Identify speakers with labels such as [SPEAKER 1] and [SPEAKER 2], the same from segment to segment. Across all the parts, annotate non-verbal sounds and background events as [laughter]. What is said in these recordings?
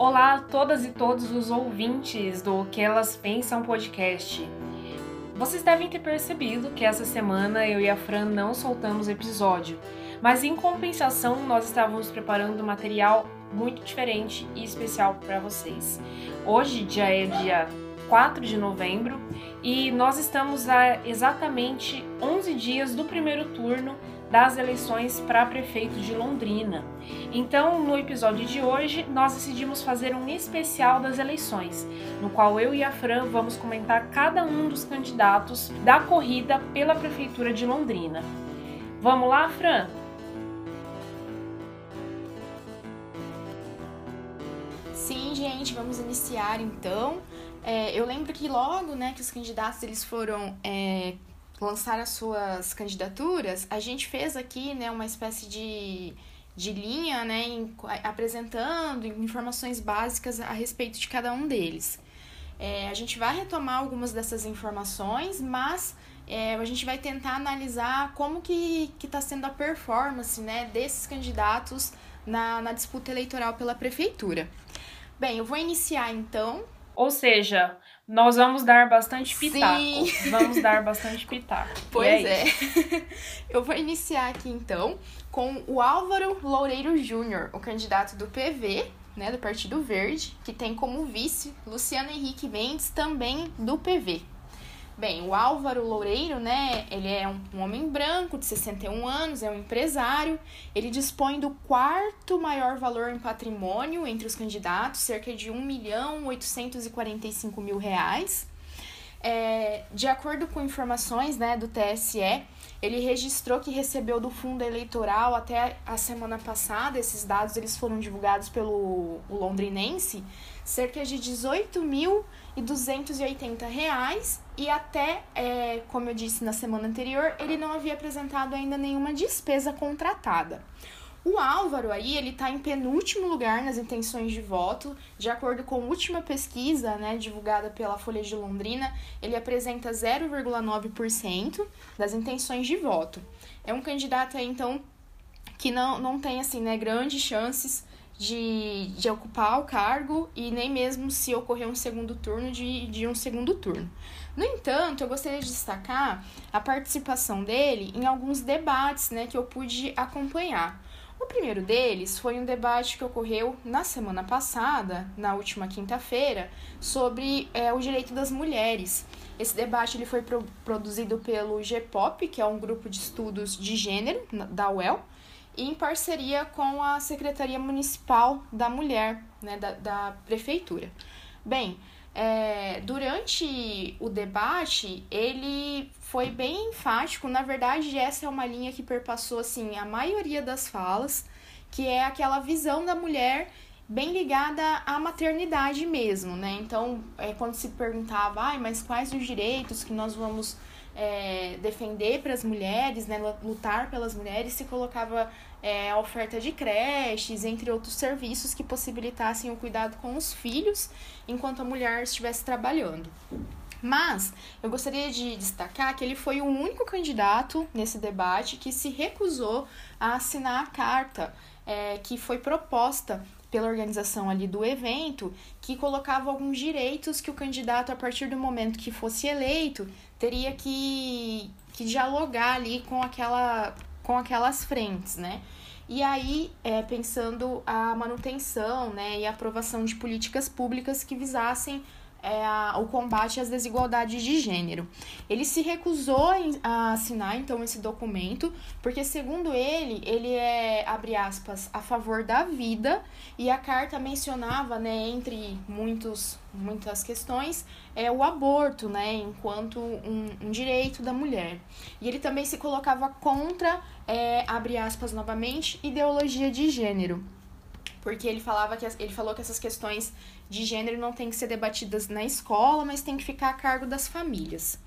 [SPEAKER 1] Olá a todas e todos os ouvintes do Que Elas Pensam podcast. Vocês devem ter percebido que essa semana eu e a Fran não soltamos episódio, mas em compensação nós estávamos preparando material muito diferente e especial para vocês. Hoje já é dia 4 de novembro e nós estamos a exatamente 11 dias do primeiro turno das eleições para prefeito de Londrina. Então, no episódio de hoje, nós decidimos fazer um especial das eleições, no qual eu e a Fran vamos comentar cada um dos candidatos da corrida pela prefeitura de Londrina. Vamos lá, Fran?
[SPEAKER 2] Sim, gente, vamos iniciar então. É, eu lembro que logo, né, que os candidatos eles foram é, lançar as suas candidaturas, a gente fez aqui, né, uma espécie de, de linha, né, em, apresentando informações básicas a respeito de cada um deles. É, a gente vai retomar algumas dessas informações, mas é, a gente vai tentar analisar como que está sendo a performance né, desses candidatos na, na disputa eleitoral pela prefeitura. Bem, eu vou iniciar então.
[SPEAKER 1] Ou seja, nós vamos dar bastante pitaco. Sim. Vamos dar bastante pitaco.
[SPEAKER 2] Pois é. é. [laughs] Eu vou iniciar aqui então com o Álvaro Loureiro Júnior, o candidato do PV, né, do Partido Verde, que tem como vice Luciano Henrique Mendes, também do PV. Bem, o Álvaro Loureiro, né, ele é um, um, homem branco de 61 anos, é um empresário, ele dispõe do quarto maior valor em patrimônio entre os candidatos, cerca de 1 milhão 845 mil reais. É, de acordo com informações né, do TSE, ele registrou que recebeu do fundo eleitoral até a semana passada, esses dados eles foram divulgados pelo londrinense, cerca de 18 mil e 280 reais e até, é, como eu disse na semana anterior, ele não havia apresentado ainda nenhuma despesa contratada. O Álvaro aí, ele está em penúltimo lugar nas intenções de voto. De acordo com a última pesquisa, né, divulgada pela Folha de Londrina, ele apresenta 0,9% das intenções de voto. É um candidato aí, então, que não, não tem, assim, né, grandes chances de, de ocupar o cargo e nem mesmo se ocorrer um segundo turno de, de um segundo turno. No entanto, eu gostaria de destacar a participação dele em alguns debates né, que eu pude acompanhar. O primeiro deles foi um debate que ocorreu na semana passada, na última quinta-feira, sobre é, o direito das mulheres. Esse debate ele foi pro, produzido pelo GPOP, que é um grupo de estudos de gênero da UEL, em parceria com a Secretaria Municipal da Mulher, né, da, da Prefeitura. Bem, é, durante o debate, ele foi bem enfático. Na verdade, essa é uma linha que perpassou assim, a maioria das falas, que é aquela visão da mulher bem ligada à maternidade mesmo, né? Então, é, quando se perguntava, ah, mas quais os direitos que nós vamos é, defender para as mulheres, né, lutar pelas mulheres, se colocava é, oferta de creches, entre outros serviços que possibilitassem o cuidado com os filhos enquanto a mulher estivesse trabalhando. Mas eu gostaria de destacar que ele foi o único candidato nesse debate que se recusou a assinar a carta é, que foi proposta pela organização ali do evento, que colocava alguns direitos que o candidato, a partir do momento que fosse eleito, teria que, que dialogar ali com, aquela, com aquelas frentes, né? E aí, é, pensando a manutenção né, e a aprovação de políticas públicas que visassem é, o combate às desigualdades de gênero. Ele se recusou a assinar, então, esse documento, porque, segundo ele, ele é, abre aspas, a favor da vida, e a carta mencionava, né, entre muitos, muitas questões, é o aborto, né, enquanto um, um direito da mulher. E ele também se colocava contra, é, abre aspas novamente, ideologia de gênero porque ele falava que ele falou que essas questões de gênero não têm que ser debatidas na escola, mas tem que ficar a cargo das famílias.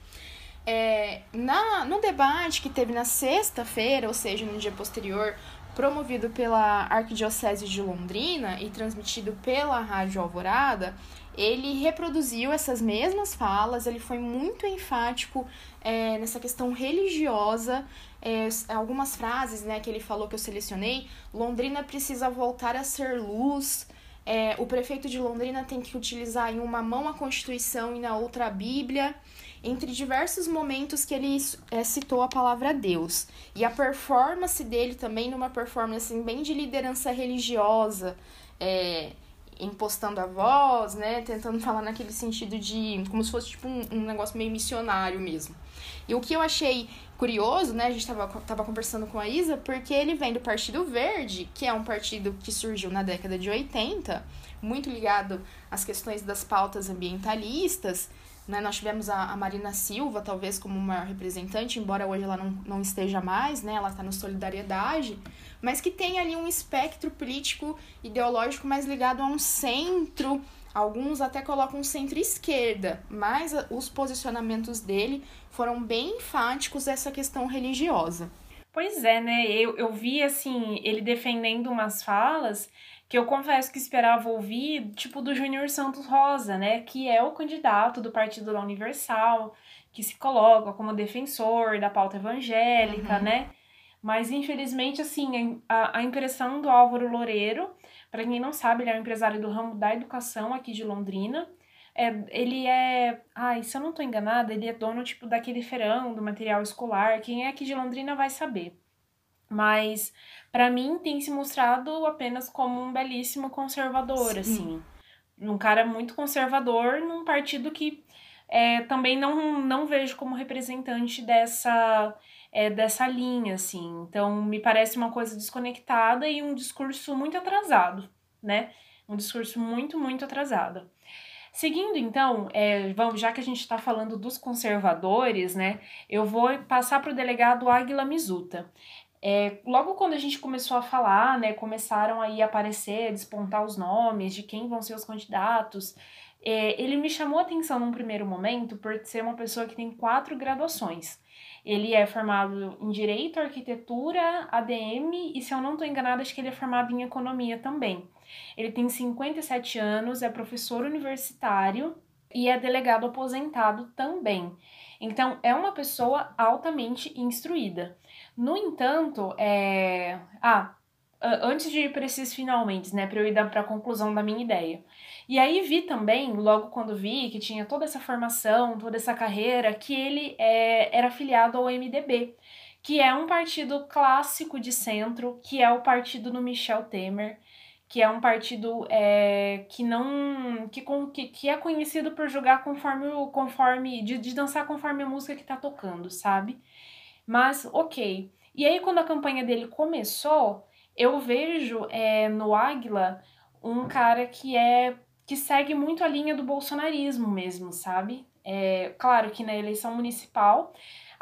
[SPEAKER 2] É, na, no debate que teve na sexta-feira, ou seja, no dia posterior, promovido pela Arquidiocese de Londrina e transmitido pela Rádio Alvorada, ele reproduziu essas mesmas falas, ele foi muito enfático é, nessa questão religiosa, é, algumas frases né, que ele falou que eu selecionei. Londrina precisa voltar a ser luz, é, o prefeito de Londrina tem que utilizar em uma mão a Constituição e na outra a Bíblia, entre diversos momentos que ele é, citou a palavra Deus. E a performance dele também, numa performance assim, bem de liderança religiosa, é, impostando a voz, né? Tentando [laughs] falar naquele sentido de. como se fosse tipo um, um negócio meio missionário mesmo. E o que eu achei curioso, né? A gente tava, tava conversando com a Isa, porque ele vem do Partido Verde, que é um partido que surgiu na década de 80, muito ligado às questões das pautas ambientalistas. Né? Nós tivemos a, a Marina Silva, talvez, como maior representante, embora hoje ela não, não esteja mais, né? Ela está no Solidariedade, mas que tem ali um espectro político ideológico mais ligado a um centro Alguns até colocam centro-esquerda, mas os posicionamentos dele foram bem enfáticos essa questão religiosa.
[SPEAKER 1] Pois é, né? Eu, eu vi, assim, ele defendendo umas falas que eu confesso que esperava ouvir, tipo do Júnior Santos Rosa, né? Que é o candidato do Partido da Universal, que se coloca como defensor da pauta evangélica, uhum. né? Mas, infelizmente, assim, a, a impressão do Álvaro Loureiro para quem não sabe, ele é um empresário do ramo da educação aqui de Londrina. É, ele é. Ai, se eu não estou enganada, ele é dono tipo daquele feirão do material escolar. Quem é aqui de Londrina vai saber. Mas para mim tem se mostrado apenas como um belíssimo conservador, Sim. assim. Um cara muito conservador num partido que é, também não, não vejo como representante dessa é, dessa linha, assim. Então, me parece uma coisa desconectada e um discurso muito atrasado, né? Um discurso muito, muito atrasado. Seguindo, então, é, vamos, já que a gente está falando dos conservadores, né? Eu vou passar para o delegado Águila Mizuta. É, logo quando a gente começou a falar, né, começaram aí a aparecer, a despontar os nomes de quem vão ser os candidatos, é, ele me chamou a atenção num primeiro momento por ser uma pessoa que tem quatro graduações. Ele é formado em Direito, Arquitetura, ADM e, se eu não estou enganada, acho que ele é formado em Economia também. Ele tem 57 anos, é professor universitário e é delegado aposentado também. Então, é uma pessoa altamente instruída. No entanto, é. Ah, antes de ir para esses finalmente, né, para eu ir para a conclusão da minha ideia. E aí vi também, logo quando vi que tinha toda essa formação, toda essa carreira, que ele é, era afiliado ao MDB, que é um partido clássico de centro, que é o partido do Michel Temer, que é um partido é, que não que, que, que é conhecido por jogar conforme conforme de, de dançar conforme a música que tá tocando, sabe? Mas ok. E aí quando a campanha dele começou, eu vejo é, no Águila um cara que é que segue muito a linha do bolsonarismo mesmo, sabe? É, claro que na eleição municipal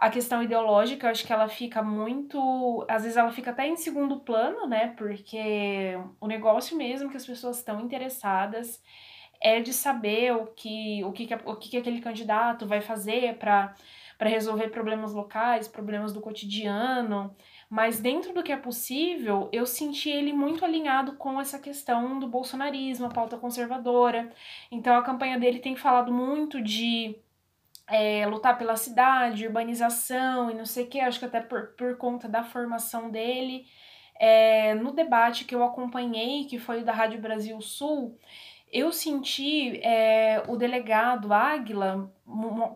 [SPEAKER 1] a questão ideológica, eu acho que ela fica muito. Às vezes ela fica até em segundo plano, né? Porque o negócio mesmo que as pessoas estão interessadas é de saber o que, o que, o que aquele candidato vai fazer para resolver problemas locais, problemas do cotidiano. Mas dentro do que é possível, eu senti ele muito alinhado com essa questão do bolsonarismo, a pauta conservadora. Então a campanha dele tem falado muito de é, lutar pela cidade, urbanização e não sei o que, acho que até por, por conta da formação dele. É, no debate que eu acompanhei, que foi o da Rádio Brasil Sul, eu senti é, o delegado Águila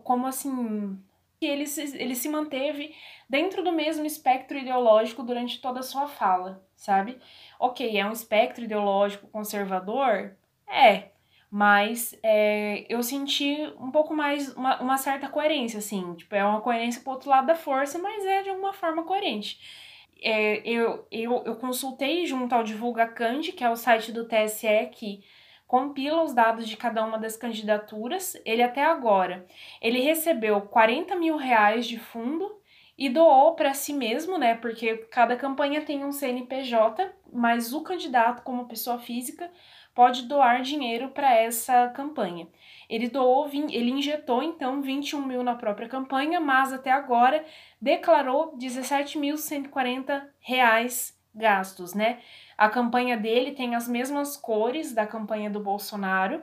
[SPEAKER 1] como assim ele ele se manteve dentro do mesmo espectro ideológico durante toda a sua fala, sabe? Ok, é um espectro ideológico conservador? É, mas é, eu senti um pouco mais, uma, uma certa coerência, assim, tipo, é uma coerência pro outro lado da força, mas é de alguma forma coerente. É, eu, eu, eu consultei junto ao Divulga Cand, que é o site do TSE que compila os dados de cada uma das candidaturas. Ele até agora, ele recebeu 40 mil reais de fundo e doou para si mesmo, né? Porque cada campanha tem um CNPJ, mas o candidato, como pessoa física, pode doar dinheiro para essa campanha. Ele doou, ele injetou então 21 mil na própria campanha, mas até agora declarou 17.140 reais gastos, né? A campanha dele tem as mesmas cores da campanha do Bolsonaro.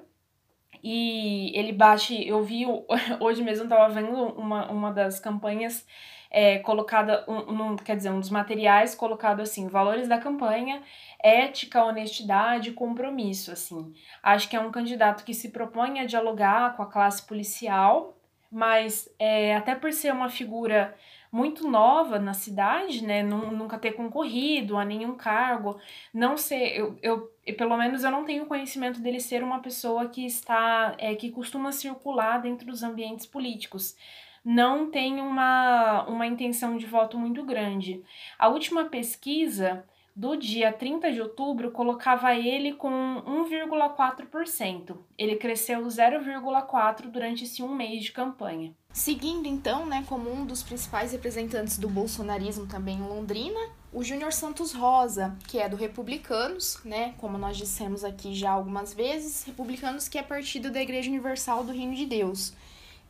[SPEAKER 1] e ele bate. Eu vi [laughs] hoje mesmo, estava vendo uma, uma das campanhas é, colocada, um, um, quer dizer, um dos materiais colocado assim: valores da campanha, ética, honestidade, compromisso. Assim, acho que é um candidato que se propõe a dialogar com a classe policial, mas é, até por ser uma figura muito nova na cidade, né? Nunca ter concorrido a nenhum cargo, não ser. Eu, eu, pelo menos eu não tenho conhecimento dele ser uma pessoa que está. É, que costuma circular dentro dos ambientes políticos. Não tem uma, uma intenção de voto muito grande. A última pesquisa do dia 30 de outubro colocava ele com 1,4%. Ele cresceu 0,4% durante esse um mês de campanha.
[SPEAKER 2] Seguindo então, né, como um dos principais representantes do bolsonarismo também em Londrina, o Júnior Santos Rosa, que é do Republicanos, né, como nós dissemos aqui já algumas vezes, Republicanos que é partido da Igreja Universal do Reino de Deus.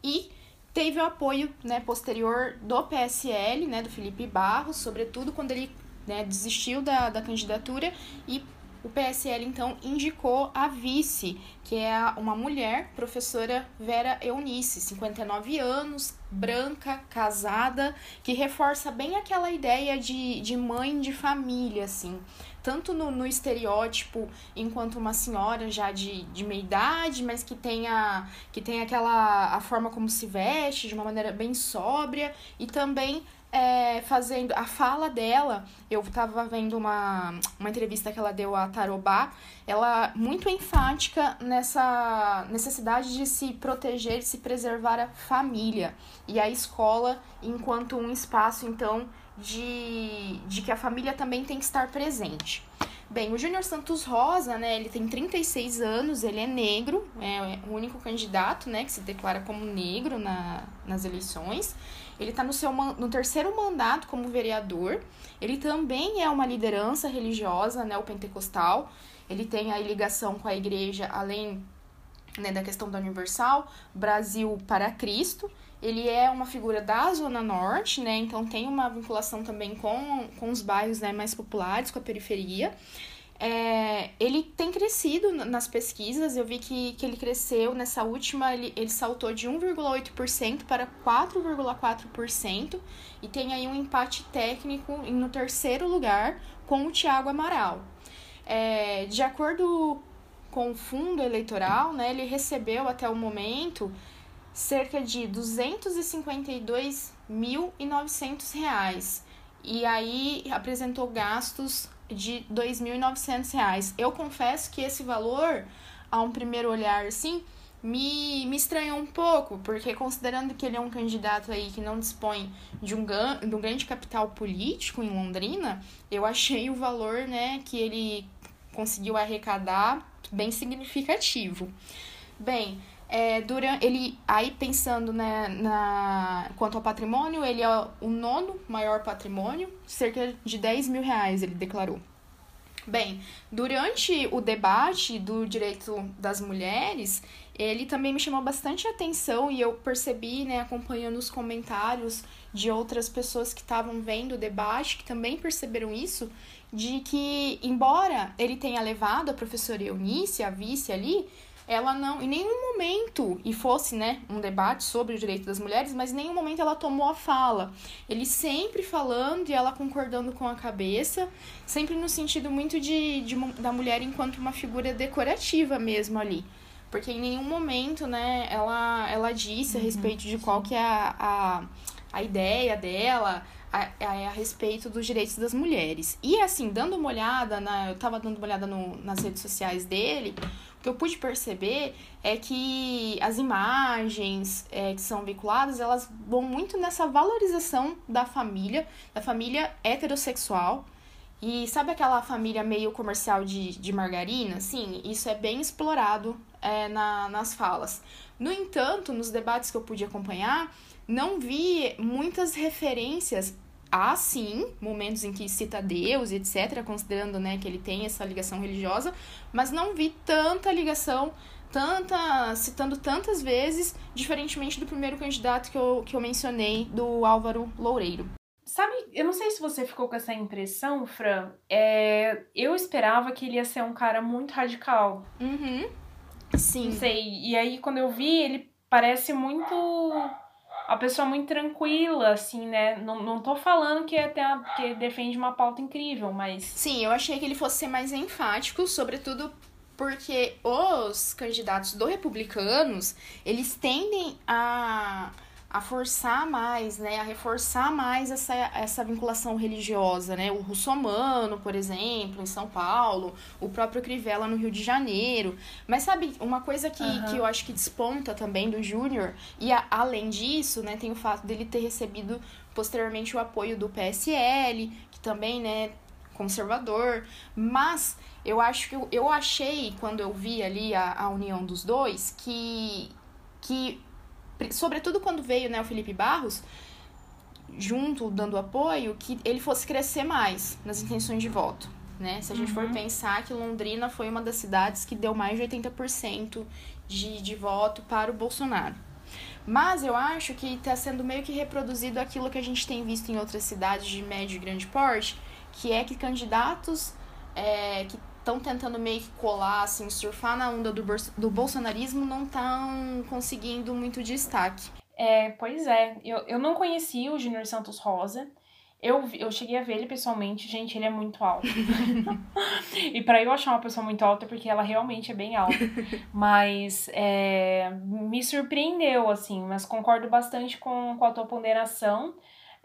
[SPEAKER 2] E teve o apoio, né, posterior do PSL, né, do Felipe Barros, sobretudo quando ele né, desistiu da, da candidatura e o PSL então indicou a vice, que é uma mulher, professora Vera Eunice, 59 anos, branca, casada, que reforça bem aquela ideia de, de mãe de família, assim. Tanto no, no estereótipo, enquanto uma senhora já de, de meia idade, mas que tenha, que tenha aquela a forma como se veste, de uma maneira bem sóbria, e também é, fazendo a fala dela. Eu estava vendo uma, uma entrevista que ela deu a Tarobá, ela muito enfática nessa necessidade de se proteger, de se preservar a família e a escola enquanto um espaço, então, de, de que a família também tem que estar presente. Bem, o Júnior Santos Rosa, né, ele tem 36 anos, ele é negro, é o único candidato, né, que se declara como negro na, nas eleições. Ele está no seu no terceiro mandato como vereador. Ele também é uma liderança religiosa, né, o pentecostal. Ele tem a ligação com a igreja, além né, da questão da Universal, Brasil para Cristo. Ele é uma figura da Zona Norte, né, então tem uma vinculação também com, com os bairros né, mais populares, com a periferia. É, ele tem crescido nas pesquisas, eu vi que, que ele cresceu nessa última, ele, ele saltou de 1,8% para 4,4% e tem aí um empate técnico no terceiro lugar com o Tiago Amaral. É, de acordo com o fundo eleitoral, né, ele recebeu até o momento cerca de 252.900 reais e aí apresentou gastos de R$ 2.900. Eu confesso que esse valor, a um primeiro olhar assim, me, me estranhou um pouco, porque considerando que ele é um candidato aí que não dispõe de um, de um grande capital político em Londrina, eu achei o valor né, que ele conseguiu arrecadar bem significativo. Bem, é, durante, ele aí pensando né, na quanto ao patrimônio, ele é o nono maior patrimônio, cerca de 10 mil reais, ele declarou. Bem, durante o debate do direito das mulheres, ele também me chamou bastante atenção e eu percebi, né, acompanhando os comentários de outras pessoas que estavam vendo o debate, que também perceberam isso, de que, embora ele tenha levado a professora Eunice, a vice ali, ela não, em nenhum momento, e fosse, né, um debate sobre o direito das mulheres, mas em nenhum momento ela tomou a fala. Ele sempre falando e ela concordando com a cabeça, sempre no sentido muito de, de da mulher enquanto uma figura decorativa mesmo ali. Porque em nenhum momento, né, ela, ela disse a uhum. respeito de qual que é a, a, a ideia dela, a, a, a, respeito dos direitos das mulheres. E assim, dando uma olhada, na, eu tava dando uma olhada no, nas redes sociais dele, que eu pude perceber é que as imagens é, que são veiculadas, elas vão muito nessa valorização da família, da família heterossexual. E sabe aquela família meio comercial de, de margarina? Sim, isso é bem explorado é, na, nas falas. No entanto, nos debates que eu pude acompanhar, não vi muitas referências há sim momentos em que cita Deus e etc, considerando né, que ele tem essa ligação religiosa, mas não vi tanta ligação, tanta citando tantas vezes, diferentemente do primeiro candidato que eu, que eu mencionei, do Álvaro Loureiro.
[SPEAKER 1] Sabe, eu não sei se você ficou com essa impressão, Fran. É, eu esperava que ele ia ser um cara muito radical.
[SPEAKER 2] Uhum. Sim.
[SPEAKER 1] Não sei. E aí, quando eu vi, ele parece muito. A pessoa muito tranquila, assim, né? Não, não tô falando que, até que defende uma pauta incrível, mas.
[SPEAKER 2] Sim, eu achei que ele fosse ser mais enfático, sobretudo porque os candidatos do republicanos, eles tendem a a forçar mais, né, a reforçar mais essa, essa vinculação religiosa, né, o russomano, por exemplo, em São Paulo, o próprio Crivella no Rio de Janeiro, mas sabe, uma coisa que, uhum. que eu acho que desponta também do Júnior, e a, além disso, né, tem o fato dele ter recebido posteriormente o apoio do PSL, que também, né, conservador, mas eu acho que eu, eu achei, quando eu vi ali a, a união dos dois, que, que sobretudo quando veio né, o Felipe Barros, junto, dando apoio, que ele fosse crescer mais nas intenções de voto. Né? Se a gente uhum. for pensar que Londrina foi uma das cidades que deu mais de 80% de, de voto para o Bolsonaro. Mas eu acho que está sendo meio que reproduzido aquilo que a gente tem visto em outras cidades de médio e grande porte, que é que candidatos é, que estão tentando meio que colar, assim, surfar na onda do, do bolsonarismo, não estão conseguindo muito destaque.
[SPEAKER 1] É, pois é. Eu, eu não conhecia o Júnior Santos Rosa. Eu, eu cheguei a ver ele pessoalmente, gente, ele é muito alto. [laughs] e para eu achar uma pessoa muito alta, é porque ela realmente é bem alta. Mas é, me surpreendeu, assim, mas concordo bastante com, com a tua ponderação.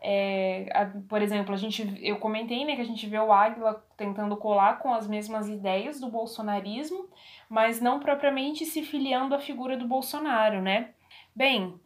[SPEAKER 1] É, a, por exemplo, a gente, eu comentei né, que a gente vê o Águila tentando colar com as mesmas ideias do bolsonarismo, mas não propriamente se filiando à figura do Bolsonaro, né? Bem,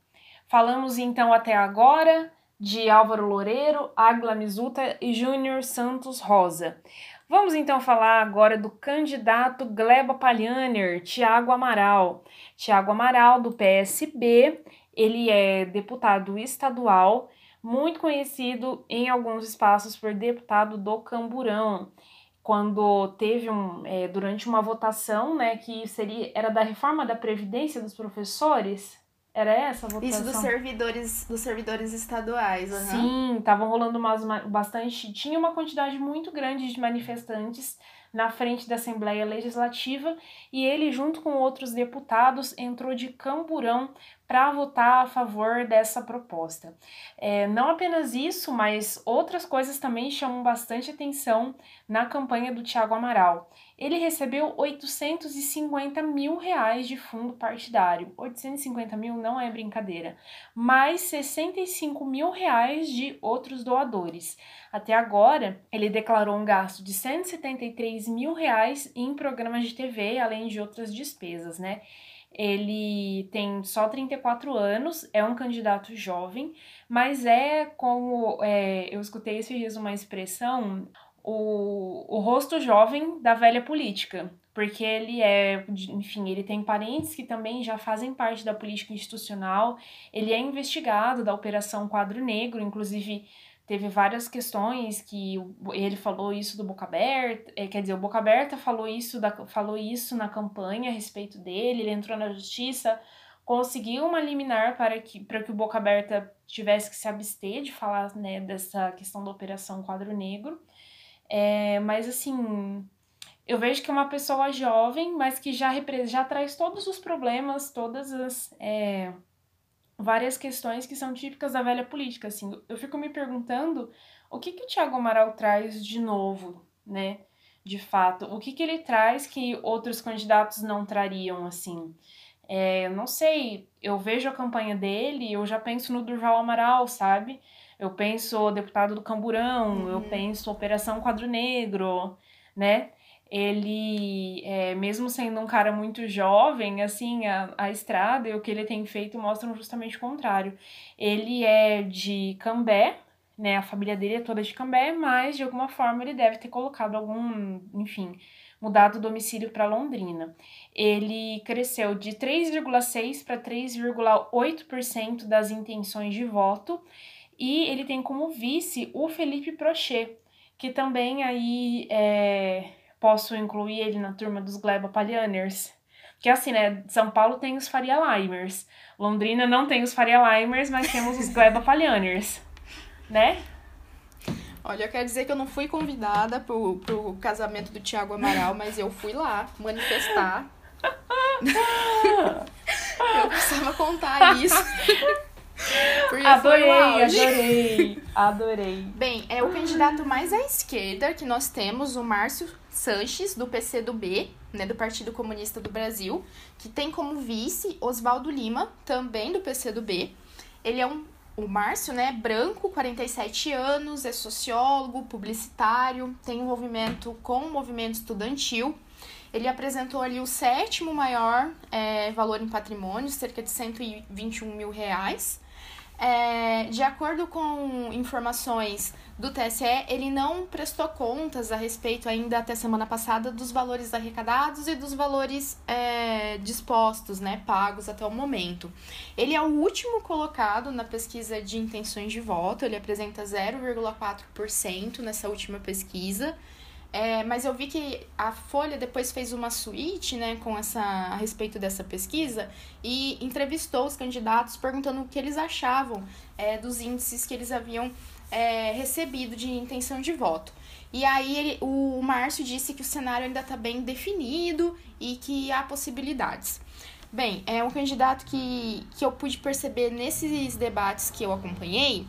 [SPEAKER 1] falamos então até agora de Álvaro Loureiro, Águila Mizuta e Júnior Santos Rosa. Vamos então falar agora do candidato Gleba Palhaner, Tiago Amaral. Tiago Amaral, do PSB, ele é deputado estadual muito conhecido em alguns espaços por deputado do Camburão, quando teve um é, durante uma votação, né, que seria era da reforma da previdência dos professores. Era essa a votação?
[SPEAKER 2] Isso dos servidores, dos servidores estaduais, uhum.
[SPEAKER 1] Sim, estavam rolando umas, bastante. Tinha uma quantidade muito grande de manifestantes na frente da Assembleia Legislativa e ele, junto com outros deputados, entrou de camburão para votar a favor dessa proposta. É, não apenas isso, mas outras coisas também chamam bastante atenção na campanha do Tiago Amaral. Ele recebeu 850 mil reais de fundo partidário. 850 mil não é brincadeira. Mais 65 mil reais de outros doadores. Até agora, ele declarou um gasto de 173 mil reais em programas de TV, além de outras despesas, né? Ele tem só 34 anos, é um candidato jovem, mas é como é, eu escutei esse dias uma expressão, o, o rosto jovem da velha política, porque ele é, enfim, ele tem parentes que também já fazem parte da política institucional, ele é investigado da Operação Quadro Negro, inclusive teve várias questões que ele falou isso do Boca Aberta, é, quer dizer, o Boca Aberta falou isso, da, falou isso na campanha a respeito dele, ele entrou na justiça, conseguiu uma liminar para que, para que o Boca Aberta tivesse que se abster de falar né, dessa questão da Operação Quadro Negro. É, mas assim, eu vejo que é uma pessoa jovem, mas que já, já traz todos os problemas, todas as. É, várias questões que são típicas da velha política, assim. Eu fico me perguntando o que que o Tiago Amaral traz de novo, né? De fato, o que que ele traz que outros candidatos não trariam, assim. É, não sei, eu vejo a campanha dele eu já penso no Durval Amaral, sabe? Eu penso deputado do Camburão, uhum. eu penso Operação Quadro Negro, né? ele, é, mesmo sendo um cara muito jovem, assim, a, a estrada e o que ele tem feito mostram justamente o contrário. Ele é de Cambé, né, a família dele é toda de Cambé, mas de alguma forma ele deve ter colocado algum, enfim, mudado o domicílio para Londrina. Ele cresceu de 3,6 para 3,8% das intenções de voto e ele tem como vice o Felipe Prochet, que também aí é, posso incluir ele na turma dos Gleba Palhaners. Que assim, né? São Paulo tem os Faria Limers. Londrina não tem os Faria Limers, mas temos os Gleba Palhaners. Né?
[SPEAKER 2] Olha, eu quero dizer que eu não fui convidada pro, pro casamento do Tiago Amaral, mas eu fui lá manifestar. [laughs] Eu precisava contar isso.
[SPEAKER 1] Porque adorei, adorei, adorei.
[SPEAKER 2] Bem, é o candidato mais à esquerda que nós temos, o Márcio Sanches, do PCdoB, né, do Partido Comunista do Brasil, que tem como vice Oswaldo Lima, também do PCdoB. Ele é um o Márcio, né, branco, 47 anos, é sociólogo, publicitário, tem envolvimento com o movimento estudantil. Ele apresentou ali o sétimo maior é, valor em patrimônio, cerca de 121 mil reais. É, de acordo com informações do TSE, ele não prestou contas a respeito ainda até semana passada dos valores arrecadados e dos valores é, dispostos, né, pagos até o momento. Ele é o último colocado na pesquisa de intenções de voto, ele apresenta 0,4% nessa última pesquisa. É, mas eu vi que a Folha depois fez uma suíte né, com essa, a respeito dessa pesquisa e entrevistou os candidatos perguntando o que eles achavam é, dos índices que eles haviam é, recebido de intenção de voto. E aí ele, o Márcio disse que o cenário ainda está bem definido e que há possibilidades. Bem, é um candidato que, que eu pude perceber nesses debates que eu acompanhei,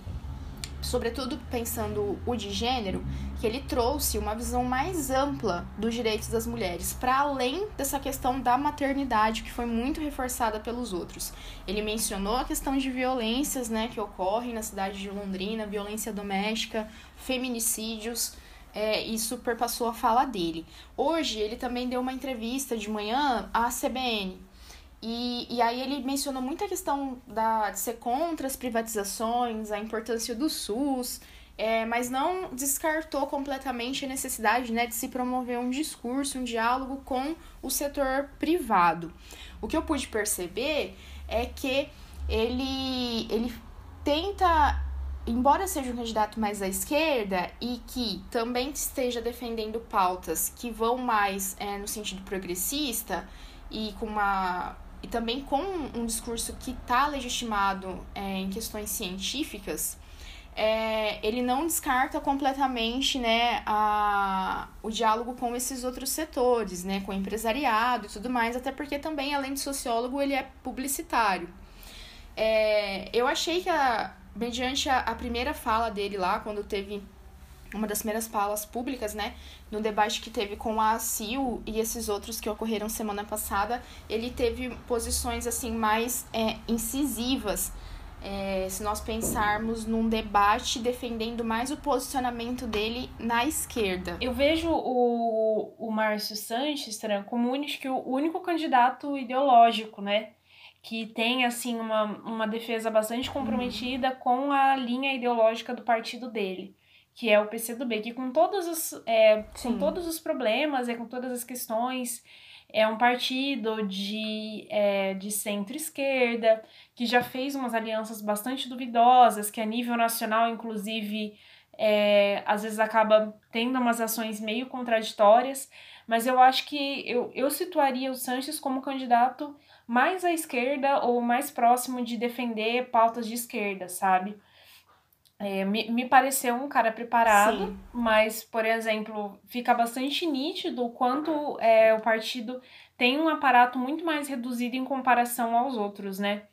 [SPEAKER 2] sobretudo pensando o de gênero, que ele trouxe uma visão mais ampla dos direitos das mulheres, para além dessa questão da maternidade que foi muito reforçada pelos outros. Ele mencionou a questão de violências, né, que ocorrem na cidade de Londrina, violência doméstica, feminicídios, é, isso perpassou a fala dele. Hoje ele também deu uma entrevista de manhã à CBN, e, e aí ele mencionou muito a questão da, de ser contra as privatizações, a importância do SUS, é, mas não descartou completamente a necessidade né, de se promover um discurso, um diálogo com o setor privado. O que eu pude perceber é que ele, ele tenta, embora seja um candidato mais à esquerda e que também esteja defendendo pautas que vão mais é, no sentido progressista e com uma e também com um discurso que está legitimado é, em questões científicas, é, ele não descarta completamente né, a, o diálogo com esses outros setores, né, com o empresariado e tudo mais, até porque também, além de sociólogo, ele é publicitário. É, eu achei que, a, mediante a, a primeira fala dele lá, quando teve uma das primeiras falas públicas, né, no debate que teve com a CIO e esses outros que ocorreram semana passada, ele teve posições assim mais é, incisivas. É, se nós pensarmos num debate defendendo mais o posicionamento dele na esquerda.
[SPEAKER 1] Eu vejo o, o Márcio Sanches como único, o único candidato ideológico, né? Que tem, assim, uma, uma defesa bastante comprometida uhum. com a linha ideológica do partido dele que é o PCdoB, que com todos os, é, com todos os problemas e com todas as questões, é um partido de, é, de centro-esquerda, que já fez umas alianças bastante duvidosas, que a nível nacional, inclusive, é, às vezes acaba tendo umas ações meio contraditórias, mas eu acho que eu, eu situaria o Sanches como candidato mais à esquerda ou mais próximo de defender pautas de esquerda, sabe? É, me, me pareceu um cara preparado, Sim. mas, por exemplo, fica bastante nítido o quanto é, o partido tem um aparato muito mais reduzido em comparação aos outros, né?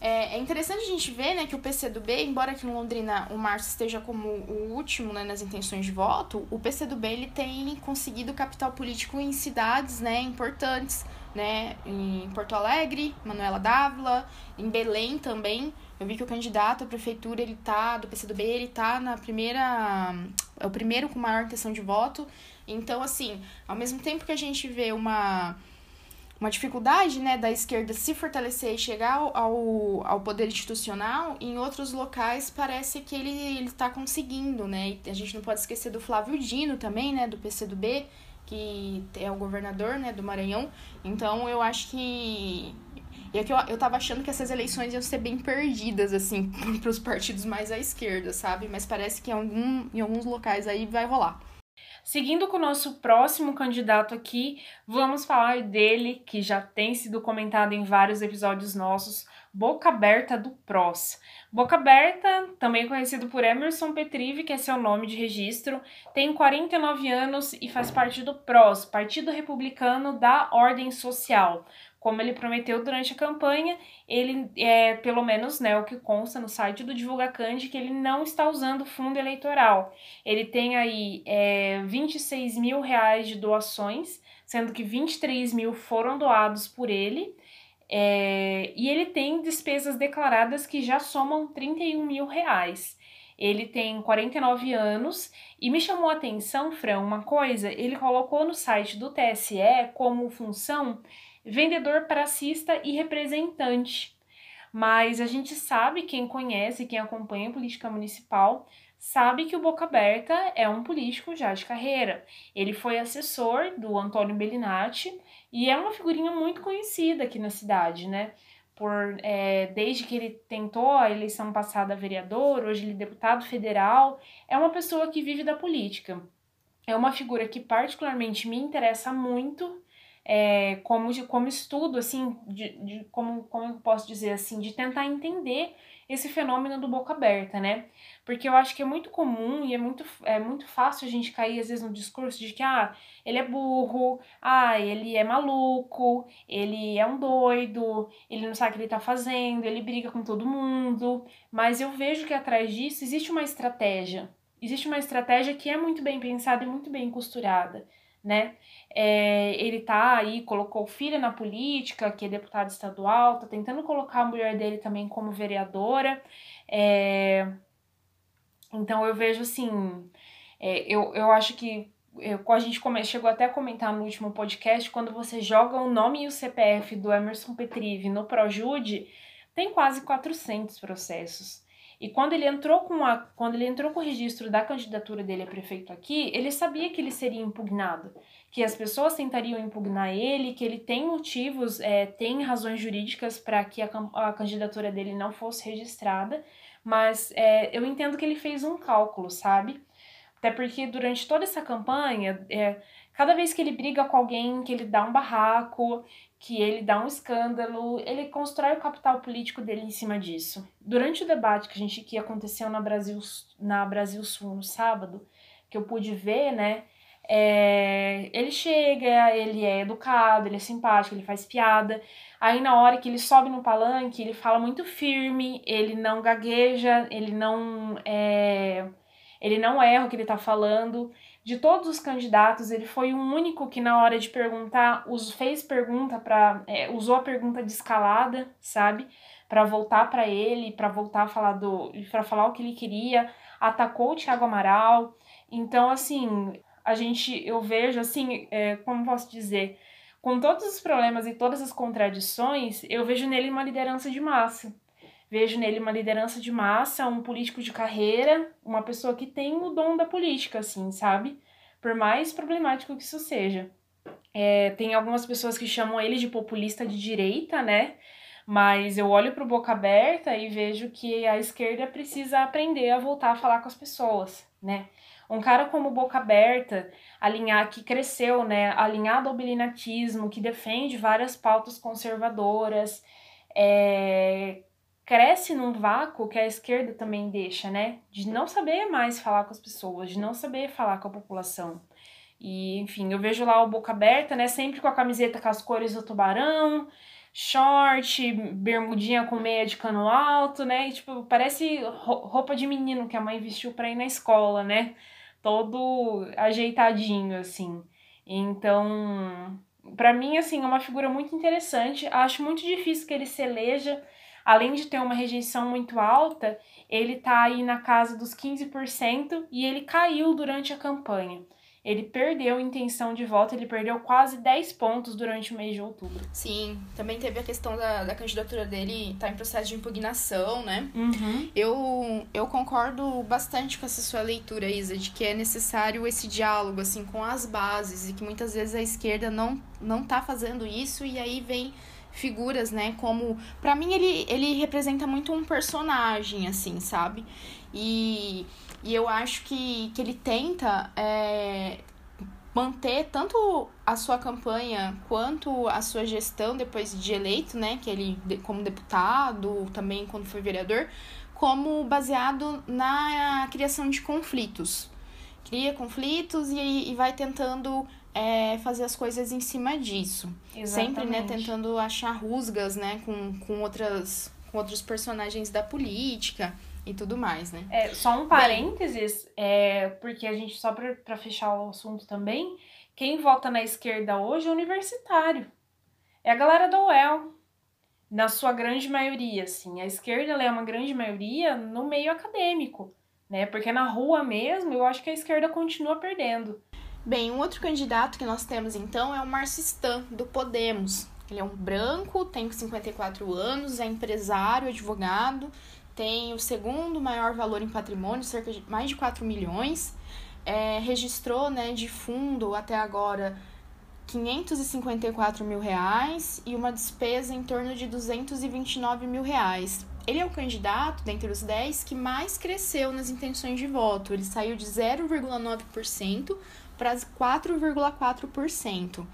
[SPEAKER 2] É, é interessante a gente ver né, que o PCdoB, embora aqui em Londrina o Márcio esteja como o último né, nas intenções de voto, o PCdoB ele tem conseguido capital político em cidades né, importantes, né, em Porto Alegre, Manuela Dávila, em Belém também. Eu vi que o candidato à prefeitura, ele tá, do PCdoB, ele tá na primeira. É o primeiro com maior intenção de voto. Então, assim, ao mesmo tempo que a gente vê uma, uma dificuldade né, da esquerda se fortalecer e chegar ao, ao poder institucional, em outros locais parece que ele está conseguindo, né? E a gente não pode esquecer do Flávio Dino também, né, do PCdoB, que é o governador né, do Maranhão. Então, eu acho que e é que eu, eu tava achando que essas eleições iam ser bem perdidas, assim, [laughs] para os partidos mais à esquerda, sabe? Mas parece que em, algum, em alguns locais aí vai rolar.
[SPEAKER 1] Seguindo com o nosso próximo candidato aqui, vamos falar dele, que já tem sido comentado em vários episódios nossos, Boca Aberta do PROS. Boca Aberta, também conhecido por Emerson Petrive, que é seu nome de registro, tem 49 anos e faz parte do PROS, Partido Republicano da Ordem Social. Como ele prometeu durante a campanha, ele, é, pelo menos né, o que consta no site do Divulgacande, que ele não está usando fundo eleitoral. Ele tem aí é, 26 mil reais de doações, sendo que 23 mil foram doados por ele. É, e ele tem despesas declaradas que já somam 31 mil reais. Ele tem 49 anos e me chamou a atenção, Fran, uma coisa, ele colocou no site do TSE como função vendedor pracista e representante. Mas a gente sabe, quem conhece, quem acompanha a política municipal, sabe que o Boca Aberta é um político já de carreira. Ele foi assessor do Antônio Bellinati e é uma figurinha muito conhecida aqui na cidade, né? Por, é, desde que ele tentou a eleição passada vereador, hoje ele é deputado federal, é uma pessoa que vive da política. É uma figura que particularmente me interessa muito é, como, de, como estudo, assim, de, de, como, como eu posso dizer assim, de tentar entender esse fenômeno do boca aberta, né? Porque eu acho que é muito comum e é muito, é muito fácil a gente cair, às vezes, no discurso de que, ah, ele é burro, ah, ele é maluco, ele é um doido, ele não sabe o que ele tá fazendo, ele briga com todo mundo. Mas eu vejo que atrás disso existe uma estratégia. Existe uma estratégia que é muito bem pensada e muito bem costurada né? É, ele tá aí, colocou filha na política, que é deputada estadual, tá tentando colocar a mulher dele também como vereadora. É, então eu vejo assim, é, eu, eu acho que eu, a gente come, chegou até a comentar no último podcast, quando você joga o nome e o CPF do Emerson Petrive no Projude, tem quase 400 processos. E quando ele entrou com a, quando ele entrou com o registro da candidatura dele a prefeito aqui, ele sabia que ele seria impugnado, que as pessoas tentariam impugnar ele, que ele tem motivos, é, tem razões jurídicas para que a, a, candidatura dele não fosse registrada, mas é, eu entendo que ele fez um cálculo, sabe? Até porque durante toda essa campanha, é, cada vez que ele briga com alguém, que ele dá um barraco, que ele dá um escândalo, ele constrói o capital político dele em cima disso. Durante o debate que a gente que aconteceu na Brasil na Brasil Sul no sábado, que eu pude ver, né? É, ele chega, ele é educado, ele é simpático, ele faz piada. Aí na hora que ele sobe no palanque, ele fala muito firme, ele não gagueja, ele não é, ele não erra o que ele tá falando de todos os candidatos, ele foi o único que na hora de perguntar us, fez pergunta para é, usou a pergunta de escalada, sabe? Para voltar para ele, para voltar a falar do para falar o que ele queria, atacou o Thiago Amaral. Então, assim, a gente eu vejo assim, é, como posso dizer, com todos os problemas e todas as contradições, eu vejo nele uma liderança de massa. Vejo nele uma liderança de massa, um político de carreira, uma pessoa que tem o dom da política, assim, sabe? Por mais problemático que isso seja. É, tem algumas pessoas que chamam ele de populista de direita, né? Mas eu olho para o boca aberta e vejo que a esquerda precisa aprender a voltar a falar com as pessoas, né? Um cara como Boca Aberta, alinhar que cresceu, né, alinhado ao bilinatismo, que defende várias pautas conservadoras, é, cresce num vácuo que a esquerda também deixa, né? De não saber mais falar com as pessoas, de não saber falar com a população. E, enfim, eu vejo lá o boca aberta, né? Sempre com a camiseta com as cores do tubarão, short, bermudinha com meia de cano alto, né? E, tipo, parece roupa de menino que a mãe vestiu pra ir na escola, né? Todo ajeitadinho, assim. Então, para mim, assim, é uma figura muito interessante. Acho muito difícil que ele se eleja além de ter uma rejeição muito alta, ele está aí na casa dos 15% e ele caiu durante a campanha. Ele perdeu a intenção de voto, ele perdeu quase 10 pontos durante o mês de outubro.
[SPEAKER 2] Sim, também teve a questão da, da candidatura dele estar tá em processo de impugnação, né?
[SPEAKER 1] Uhum.
[SPEAKER 2] Eu, eu concordo bastante com essa sua leitura, Isa, de que é necessário esse diálogo, assim, com as bases e que muitas vezes a esquerda não, não tá fazendo isso e aí vem figuras, né? Como. para mim, ele, ele representa muito um personagem, assim, sabe? E, e eu acho que, que ele tenta é, manter tanto a sua campanha quanto a sua gestão depois de eleito, né, que ele como deputado, também quando foi vereador, como baseado na criação de conflitos. Cria conflitos e, e vai tentando é, fazer as coisas em cima disso. Exatamente. Sempre, né, tentando achar rusgas, né, com, com, outras, com outros personagens da política e tudo mais, né?
[SPEAKER 1] É, só um parênteses, Bem, é, porque a gente, só para fechar o assunto também, quem vota na esquerda hoje é universitário. É a galera da UEL, na sua grande maioria, assim. A esquerda é uma grande maioria no meio acadêmico, né? Porque na rua mesmo, eu acho que a esquerda continua perdendo.
[SPEAKER 2] Bem, um outro candidato que nós temos então é o Marcistan, do Podemos. Ele é um branco, tem 54 anos, é empresário, advogado, tem o segundo maior valor em patrimônio, cerca de mais de 4 milhões. É, registrou né, de fundo até agora 554 mil reais e uma despesa em torno de 229 mil reais. Ele é o candidato, dentre os 10, que mais cresceu nas intenções de voto. Ele saiu de 0,9% para 4,4%.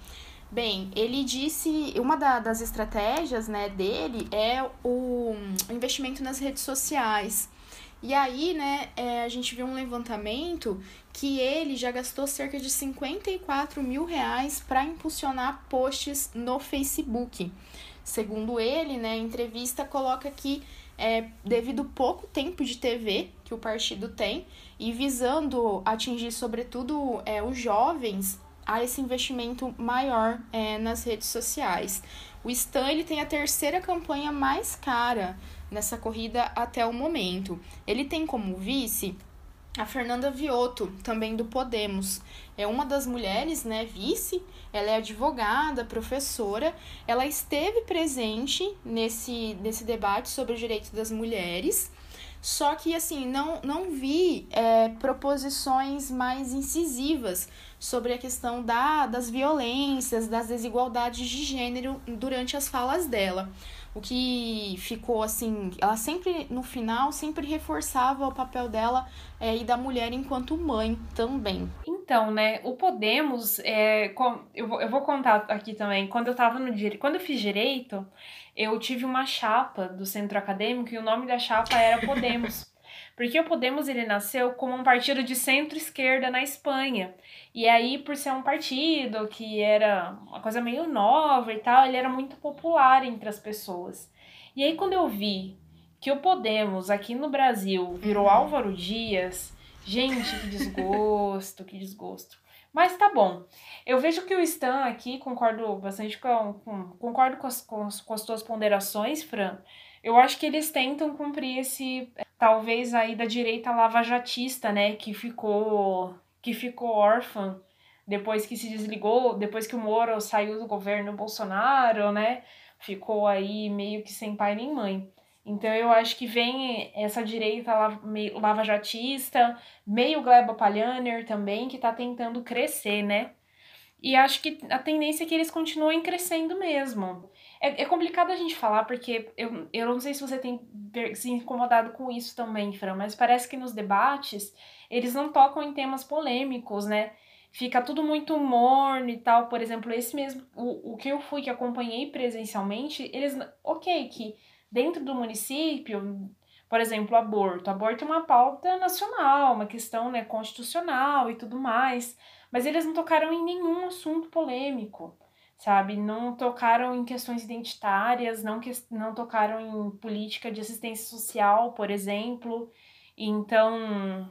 [SPEAKER 2] Bem, ele disse, uma da, das estratégias né, dele é o investimento nas redes sociais. E aí, né, é, a gente viu um levantamento que ele já gastou cerca de 54 mil reais para impulsionar posts no Facebook. Segundo ele, né, a entrevista coloca que é, devido pouco tempo de TV que o partido tem e visando atingir, sobretudo, é, os jovens, há esse investimento maior é, nas redes sociais. O Stan ele tem a terceira campanha mais cara nessa corrida até o momento. Ele tem como vice a Fernanda Vioto, também do Podemos. É uma das mulheres, né, vice, ela é advogada, professora, ela esteve presente nesse, nesse debate sobre o direito das mulheres, só que, assim, não, não vi é, proposições mais incisivas sobre a questão da, das violências, das desigualdades de gênero durante as falas dela o que ficou assim, ela sempre no final sempre reforçava o papel dela é, e da mulher enquanto mãe também.
[SPEAKER 1] Então, né, o Podemos, é, com, eu, vou, eu vou contar aqui também, quando eu tava no direito, quando eu fiz direito, eu tive uma chapa do centro acadêmico e o nome da chapa era Podemos. [laughs] Porque o Podemos ele nasceu como um partido de centro-esquerda na Espanha. E aí, por ser um partido que era uma coisa meio nova e tal, ele era muito popular entre as pessoas. E aí, quando eu vi que o Podemos aqui no Brasil virou. Álvaro Dias, gente, que desgosto, que desgosto. Mas tá bom. Eu vejo que o Stan aqui, concordo bastante com, com concordo com as, com, as, com as tuas ponderações, Fran. Eu acho que eles tentam cumprir esse, talvez aí da direita lavajatista, né, que ficou que ficou órfã depois que se desligou, depois que o Moro saiu do governo Bolsonaro, né? Ficou aí meio que sem pai nem mãe. Então eu acho que vem essa direita lavajatista, meio Gleba Palhaner também, que tá tentando crescer, né? E acho que a tendência é que eles continuem crescendo mesmo. É, é complicado a gente falar, porque eu, eu não sei se você tem se incomodado com isso também, Fran, mas parece que nos debates eles não tocam em temas polêmicos, né? Fica tudo muito morno e tal. Por exemplo, esse mesmo, o, o que eu fui, que acompanhei presencialmente, eles, ok, que dentro do município, por exemplo, aborto. Aborto é uma pauta nacional, uma questão né, constitucional e tudo mais. Mas eles não tocaram em nenhum assunto polêmico sabe? Não tocaram em questões identitárias, não, que, não tocaram em política de assistência social, por exemplo. Então,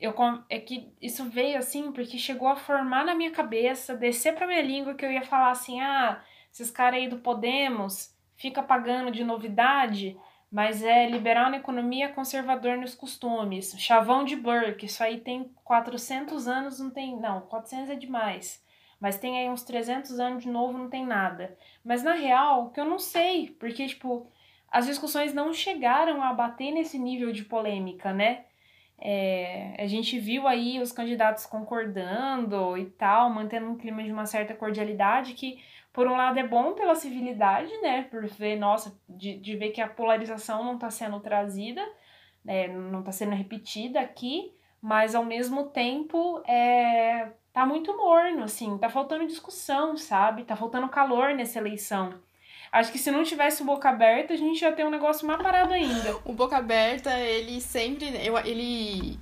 [SPEAKER 1] eu é que isso veio assim porque chegou a formar na minha cabeça, descer para minha língua que eu ia falar assim: "Ah, esses caras aí do Podemos fica pagando de novidade, mas é liberal na economia, conservador nos costumes. Chavão de Burke, isso aí tem 400 anos, não tem, não, 400 é demais mas tem aí uns 300 anos de novo, não tem nada. Mas na real, que eu não sei, porque, tipo, as discussões não chegaram a bater nesse nível de polêmica, né? É, a gente viu aí os candidatos concordando e tal, mantendo um clima de uma certa cordialidade que, por um lado, é bom pela civilidade, né? Por ver, nossa, de, de ver que a polarização não está sendo trazida, né? não está sendo repetida aqui, mas ao mesmo tempo é tá muito morno, assim, tá faltando discussão, sabe? Tá faltando calor nessa eleição. Acho que se não tivesse o boca aberta, a gente ia ter um negócio mais parado ainda. [laughs]
[SPEAKER 2] O boca aberta, ele sempre. Eu, ele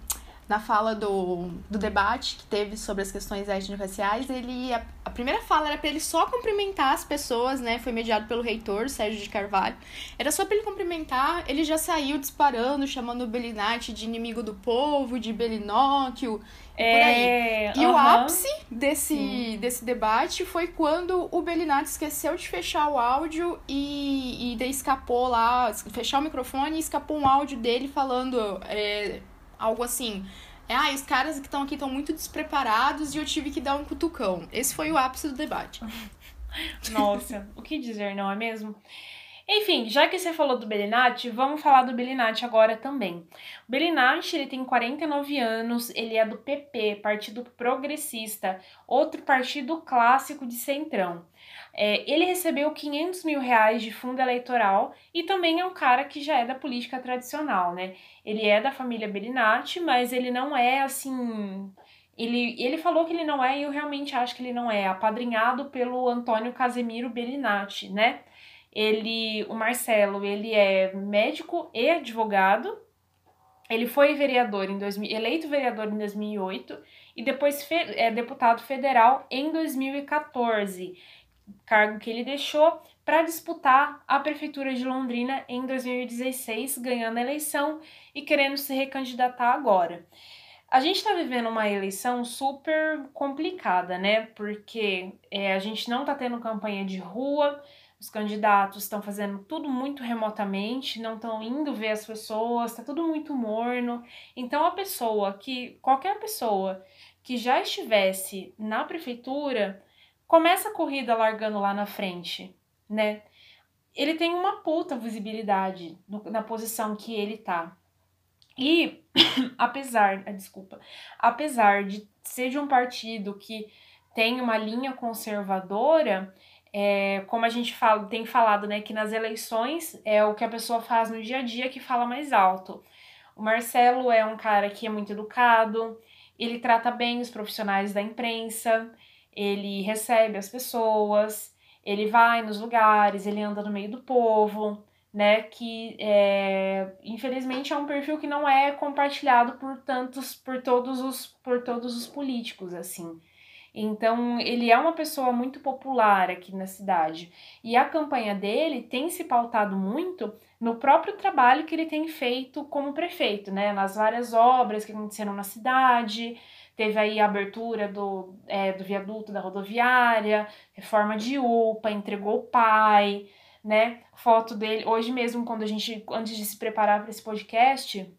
[SPEAKER 2] na fala do, do debate que teve sobre as questões étnico-raciais, ele a, a, primeira fala era para ele só cumprimentar as pessoas, né? Foi mediado pelo reitor, Sérgio de Carvalho. Era só para ele cumprimentar, ele já saiu disparando, chamando o Belinati de inimigo do povo, de Belinóquio, é, por aí. E uh -huh. o ápice desse, desse debate foi quando o Belinati esqueceu de fechar o áudio e, e daí escapou lá, fechar o microfone e escapou um áudio dele falando. É, algo assim. É, ah, os caras que estão aqui estão muito despreparados e eu tive que dar um cutucão. Esse foi o ápice do debate. [laughs]
[SPEAKER 1] Nossa, o que dizer, não é mesmo? Enfim, já que você falou do Belinati, vamos falar do Belinati agora também. O Belinati, ele tem 49 anos, ele é do PP, Partido Progressista, outro partido clássico de centrão. É, ele recebeu 500 mil reais de fundo eleitoral e também é um cara que já é da política tradicional, né? Ele é da família Belinati, mas ele não é assim. Ele, ele falou que ele não é, e eu realmente acho que ele não é, apadrinhado pelo Antônio Casemiro Belinati, né? Ele, o Marcelo, ele é médico e advogado. Ele foi vereador em 2000, eleito vereador em 2008 e depois fe, é deputado federal em 2014 cargo que ele deixou para disputar a prefeitura de Londrina em 2016, ganhando a eleição e querendo se recandidatar agora. A gente está vivendo uma eleição super complicada, né? Porque é, a gente não está tendo campanha de rua, os candidatos estão fazendo tudo muito remotamente, não estão indo ver as pessoas, está tudo muito morno. Então, a pessoa que, qualquer pessoa que já estivesse na prefeitura, começa a corrida largando lá na frente, né? Ele tem uma puta visibilidade na posição que ele tá. E [coughs] apesar, ah, desculpa, apesar de ser de um partido que tem uma linha conservadora, é, como a gente fala, tem falado, né, que nas eleições é o que a pessoa faz no dia a dia que fala mais alto. O Marcelo é um cara que é muito educado, ele trata bem os profissionais da imprensa, ele recebe as pessoas, ele vai nos lugares, ele anda no meio do povo, né? Que é, infelizmente é um perfil que não é compartilhado por tantos, por todos os, por todos os políticos, assim. Então, ele é uma pessoa muito popular aqui na cidade. E a campanha dele tem se pautado muito no próprio trabalho que ele tem feito como prefeito, né? Nas várias obras que aconteceram na cidade, Teve aí a abertura do, é, do viaduto da rodoviária, reforma de UPA, entregou o pai, né? Foto dele. Hoje mesmo, quando a gente, antes de se preparar para esse podcast,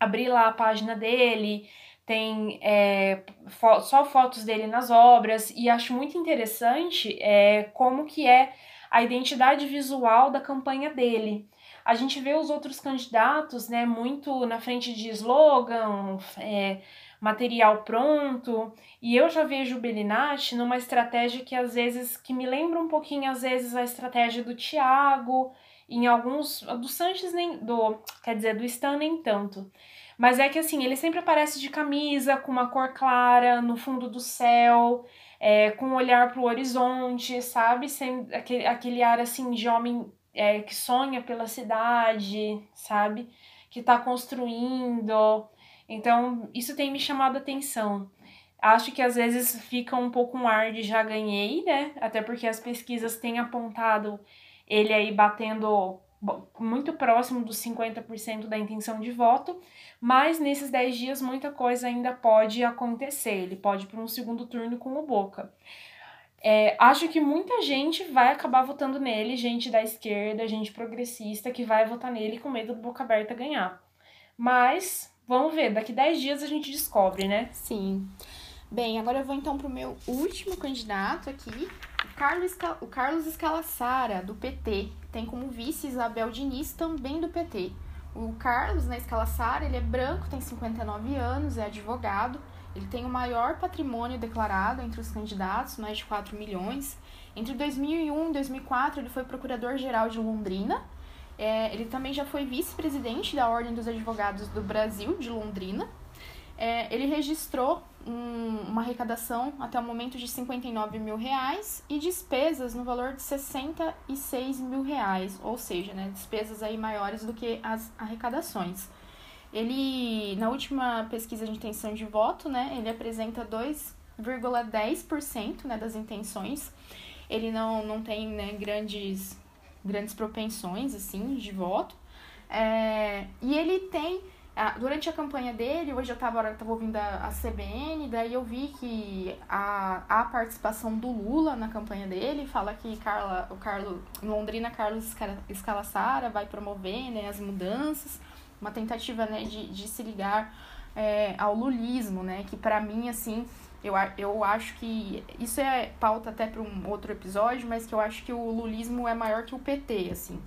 [SPEAKER 1] abri lá a página dele, tem é, fo só fotos dele nas obras, e acho muito interessante é, como que é a identidade visual da campanha dele. A gente vê os outros candidatos, né, muito na frente de slogan, é, material pronto. E eu já vejo o Belinati numa estratégia que às vezes que me lembra um pouquinho às vezes a estratégia do Thiago, em alguns do Sanches nem do, quer dizer, do Stan nem tanto. Mas é que assim, ele sempre aparece de camisa, com uma cor clara, no fundo do céu, é, com um olhar para o horizonte, sabe? Sem, aquele, aquele ar assim de homem é, que sonha pela cidade, sabe? Que está construindo. Então, isso tem me chamado a atenção. Acho que às vezes fica um pouco um ar de já ganhei, né? Até porque as pesquisas têm apontado ele aí batendo muito próximo dos 50% da intenção de voto, mas nesses 10 dias muita coisa ainda pode acontecer. Ele pode ir para um segundo turno com o Boca. É, acho que muita gente vai acabar votando nele, gente da esquerda, gente progressista, que vai votar nele com medo do Boca Aberta ganhar. Mas Vamos ver, daqui 10 dias a gente descobre, né?
[SPEAKER 2] Sim. Bem, agora eu vou então pro meu último candidato aqui, o Carlos, o Carlos Escalassara, do PT. Tem como vice Isabel Diniz, também do PT. O Carlos, na Escalassara, ele é branco, tem 59 anos, é advogado. Ele tem o maior patrimônio declarado entre os candidatos, mais de 4 milhões. Entre 2001 e 2004, ele foi procurador-geral de Londrina é, ele também já foi vice-presidente da Ordem dos Advogados do Brasil, de Londrina. É, ele registrou um, uma arrecadação até o momento de 59 mil reais e despesas no valor de 66 mil reais, ou seja, né, despesas aí maiores do que as arrecadações. Ele, na última pesquisa de intenção de voto, né, ele apresenta 2,10% né, das intenções. Ele não, não tem né, grandes, grandes propensões assim de voto. É, e ele tem durante a campanha dele, hoje eu estava tava ouvindo a, a, CBN, daí eu vi que a, a participação do Lula na campanha dele fala que Carla, o Carlos, Londrina Carlos Escalassara vai promover né, as mudanças, uma tentativa né, de, de se ligar é, ao lulismo, né, que para mim, assim, eu, eu acho que isso é pauta até para um outro episódio, mas que eu acho que o lulismo é maior que o PT, assim.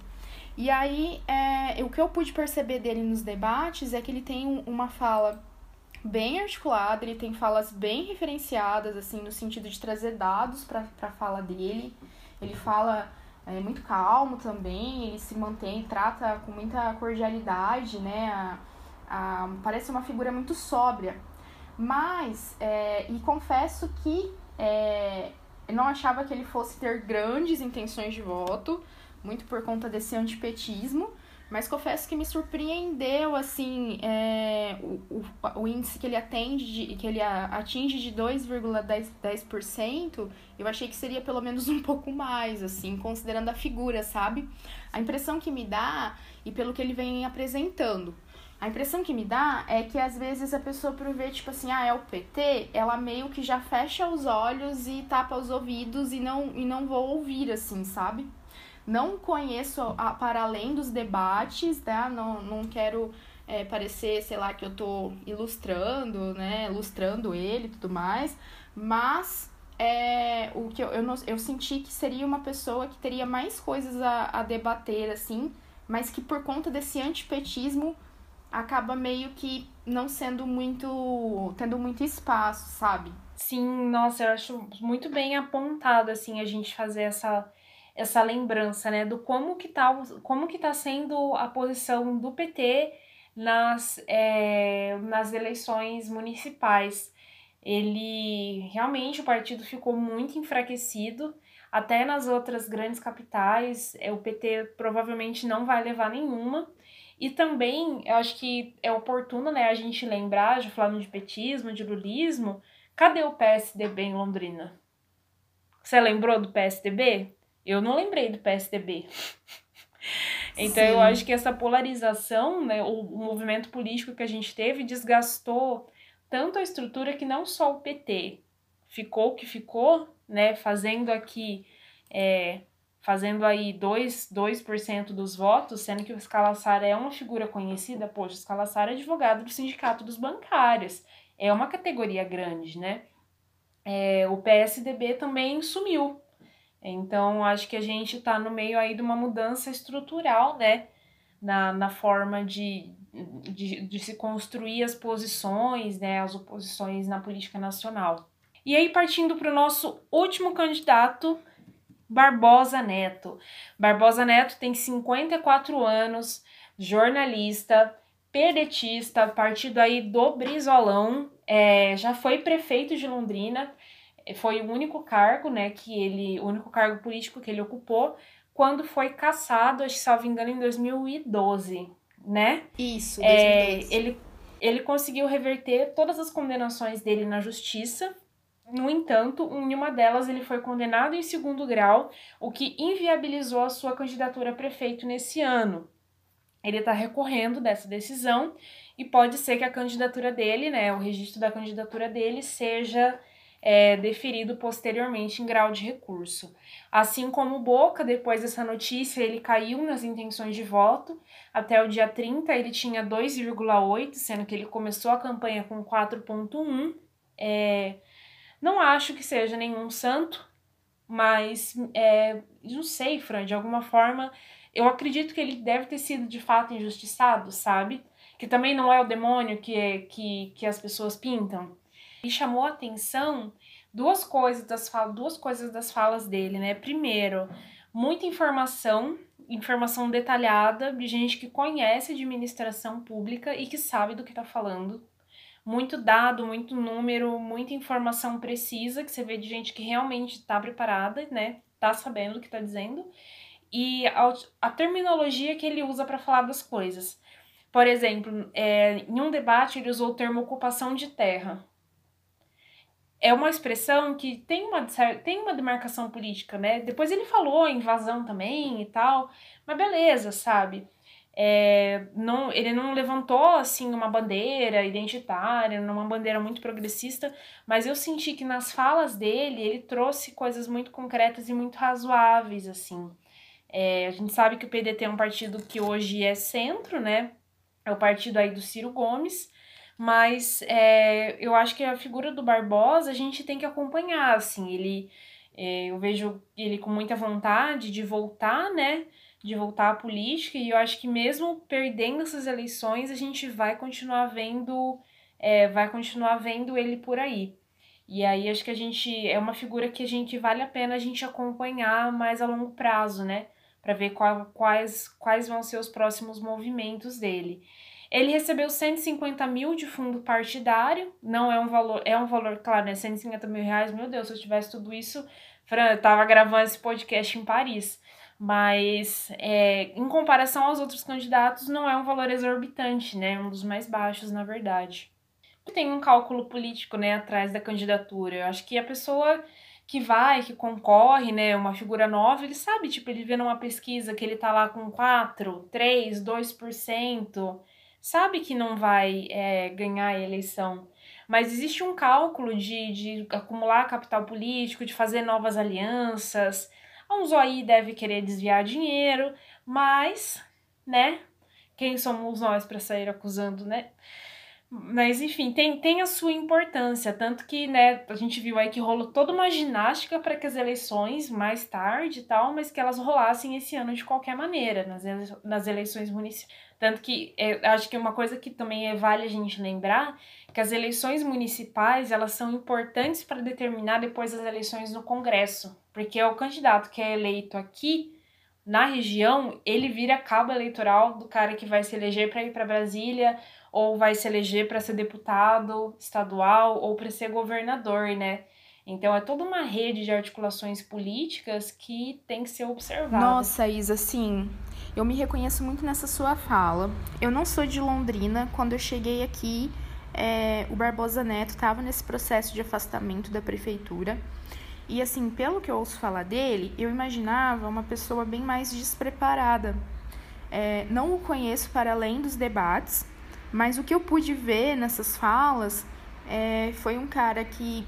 [SPEAKER 2] E aí, é, o que eu pude perceber dele nos debates é que ele tem uma fala bem articulada, ele tem falas bem referenciadas, assim, no sentido de trazer dados para a fala dele. Ele fala é, muito calmo também, ele se mantém, trata com muita cordialidade, né? A, a, parece uma figura muito sóbria. Mas, é, e confesso que é, eu não achava que ele fosse ter grandes intenções de voto, muito por conta desse antipetismo, mas confesso que me surpreendeu, assim, é, o, o, o, índice que ele atende, de, que ele atinge de 2,10%, eu achei que seria pelo menos um [laughs] pouco mais, assim, considerando a figura, sabe? A impressão que me dá, e pelo que ele vem apresentando, a impressão que me dá é que às vezes a pessoa por ver, tipo assim, ah, é o PT, ela meio que já fecha os olhos e tapa os ouvidos e não, e não vou ouvir, assim, sabe? Não conheço a, para além dos debates, tá? Não, não quero é, parecer, sei lá, que eu tô ilustrando, né? Ilustrando ele e tudo mais. Mas é, o que eu, eu, não, eu senti que seria uma pessoa que teria mais coisas a, a debater, assim, mas que por conta desse antipetismo acaba meio que não sendo muito. tendo muito espaço, sabe?
[SPEAKER 1] Sim, nossa, eu acho muito bem apontado, assim, a gente fazer essa essa lembrança, né, do como que tá, como que tá sendo a posição do PT nas, é, nas eleições municipais. Ele realmente o partido ficou muito enfraquecido, até nas outras grandes capitais, é, o PT provavelmente não vai levar nenhuma. E também, eu acho que é oportuno, né, a gente lembrar, já falando de petismo, de lulismo, cadê o PSDB em Londrina? Você lembrou do PSDB? Eu não lembrei do PSDB. [laughs] então Sim. eu acho que essa polarização, né, o, o movimento político que a gente teve desgastou tanto a estrutura que não só o PT ficou o que ficou, né, fazendo aqui é, fazendo aí 2%, 2 dos votos, sendo que o Scalassara é uma figura conhecida, poxa, o Scalassara é advogado do Sindicato dos Bancários, é uma categoria grande, né? É, o PSDB também sumiu, então, acho que a gente está no meio aí de uma mudança estrutural, né? Na, na forma de, de, de se construir as posições, né? As oposições na política nacional. E aí, partindo para o nosso último candidato, Barbosa Neto. Barbosa Neto tem 54 anos, jornalista, pedetista, partido aí do Brizolão, é, já foi prefeito de Londrina, foi o único cargo, né, que ele, o único cargo político que ele ocupou quando foi caçado, acho que salvo engano, em 2012, né?
[SPEAKER 2] Isso,
[SPEAKER 1] 2012. É, ele, ele conseguiu reverter todas as condenações dele na justiça. No entanto, em uma delas ele foi condenado em segundo grau, o que inviabilizou a sua candidatura a prefeito nesse ano. Ele está recorrendo dessa decisão e pode ser que a candidatura dele, né, o registro da candidatura dele seja é, deferido posteriormente em grau de recurso. Assim como Boca, depois dessa notícia, ele caiu nas intenções de voto. Até o dia 30 ele tinha 2,8, sendo que ele começou a campanha com 4,1. É, não acho que seja nenhum santo, mas é, não sei, Fran, de alguma forma, eu acredito que ele deve ter sido de fato injustiçado, sabe? Que também não é o demônio que, é, que, que as pessoas pintam me chamou a atenção duas coisas das falas, duas coisas das falas dele, né? Primeiro, muita informação, informação detalhada de gente que conhece administração pública e que sabe do que está falando. muito dado, muito número, muita informação precisa, que você vê de gente que realmente está preparada, né? Tá sabendo o que está dizendo. E a, a, terminologia que ele usa para falar das coisas. Por exemplo, é, em um debate ele usou o termo ocupação de terra. É uma expressão que tem uma, tem uma demarcação política, né? Depois ele falou invasão também e tal, mas beleza, sabe? É, não, ele não levantou assim uma bandeira identitária, uma bandeira muito progressista, mas eu senti que nas falas dele ele trouxe coisas muito concretas e muito razoáveis assim. É, a gente sabe que o PDT é um partido que hoje é centro, né? É o partido aí do Ciro Gomes, mas é, eu acho que a figura do Barbosa a gente tem que acompanhar, assim, ele é, eu vejo ele com muita vontade de voltar, né? de voltar à política, e eu acho que mesmo perdendo essas eleições, a gente vai continuar vendo, é, vai continuar vendo ele por aí. E aí acho que a gente é uma figura que a gente vale a pena a gente acompanhar mais a longo prazo, né? Para ver qual, quais, quais vão ser os próximos movimentos dele. Ele recebeu 150 mil de fundo partidário, não é um valor, é um valor, claro, né? 150 mil reais, meu Deus, se eu tivesse tudo isso, Fran, eu tava gravando esse podcast em Paris mas é, em comparação aos outros candidatos não é um valor exorbitante, né? É um dos mais baixos, na verdade. Tem um cálculo político, né, atrás da candidatura. Eu acho que a pessoa que vai, que concorre, né, uma figura nova, ele sabe, tipo, ele vê numa pesquisa que ele tá lá com 4, 3, 2%, sabe que não vai é, ganhar a eleição. Mas existe um cálculo de, de acumular capital político, de fazer novas alianças, Uns aí deve querer desviar dinheiro, mas, né? Quem somos nós para sair acusando, né? Mas enfim, tem, tem a sua importância, tanto que, né, a gente viu aí que rolou toda uma ginástica para que as eleições mais tarde e tal, mas que elas rolassem esse ano de qualquer maneira, nas, ele, nas eleições municipais. Tanto que é, acho que uma coisa que também é, vale a gente lembrar que as eleições municipais elas são importantes para determinar depois as eleições no Congresso, porque o candidato que é eleito aqui na região, ele vira cabo eleitoral do cara que vai se eleger para ir para Brasília ou vai se eleger para ser deputado estadual ou para ser governador, né? Então é toda uma rede de articulações políticas que tem que ser observada.
[SPEAKER 2] Nossa, Isa, sim. Eu me reconheço muito nessa sua fala. Eu não sou de Londrina. Quando eu cheguei aqui, é, o Barbosa Neto estava nesse processo de afastamento da prefeitura. E assim, pelo que eu ouço falar dele, eu imaginava uma pessoa bem mais despreparada. É, não o conheço para além dos debates, mas o que eu pude ver nessas falas é, foi um cara que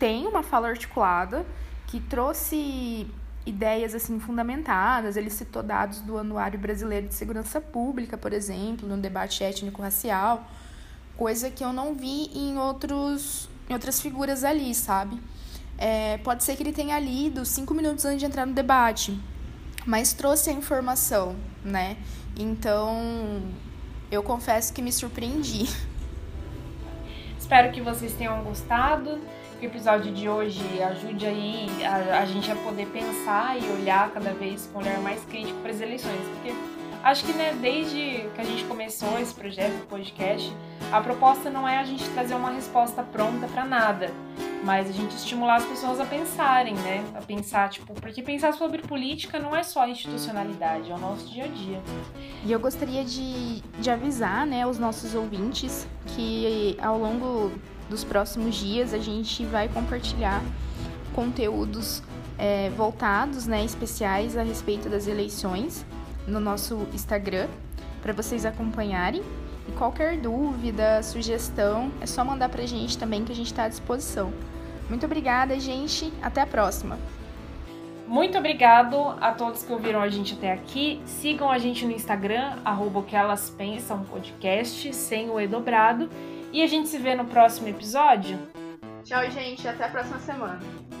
[SPEAKER 2] tem uma fala articulada, que trouxe ideias assim fundamentadas. Ele citou dados do Anuário Brasileiro de Segurança Pública, por exemplo, no debate étnico-racial, coisa que eu não vi em outros em outras figuras ali, sabe? É, pode ser que ele tenha lido cinco minutos antes de entrar no debate, mas trouxe a informação, né? Então, eu confesso que me surpreendi.
[SPEAKER 1] Espero que vocês tenham gostado. Que o episódio de hoje ajude aí a, a gente a poder pensar e olhar cada vez com um olhar mais crítico para as eleições, porque acho que né, desde que a gente começou esse projeto, o podcast, a proposta não é a gente trazer uma resposta pronta para nada, mas a gente estimular as pessoas a pensarem, né? A pensar, tipo, porque pensar sobre política não é só institucionalidade, é o nosso dia a dia.
[SPEAKER 2] E eu gostaria de, de avisar, né, os nossos ouvintes que ao longo dos próximos dias a gente vai compartilhar conteúdos é, voltados, né, especiais a respeito das eleições no nosso Instagram para vocês acompanharem. E qualquer dúvida, sugestão, é só mandar pra gente também que a gente está à disposição. Muito obrigada, gente. Até a próxima.
[SPEAKER 1] Muito obrigado a todos que ouviram a gente até aqui. Sigam a gente no Instagram, arroba que elas pensam podcast, sem o E dobrado. E a gente se vê no próximo episódio.
[SPEAKER 2] Tchau, gente. Até a próxima semana.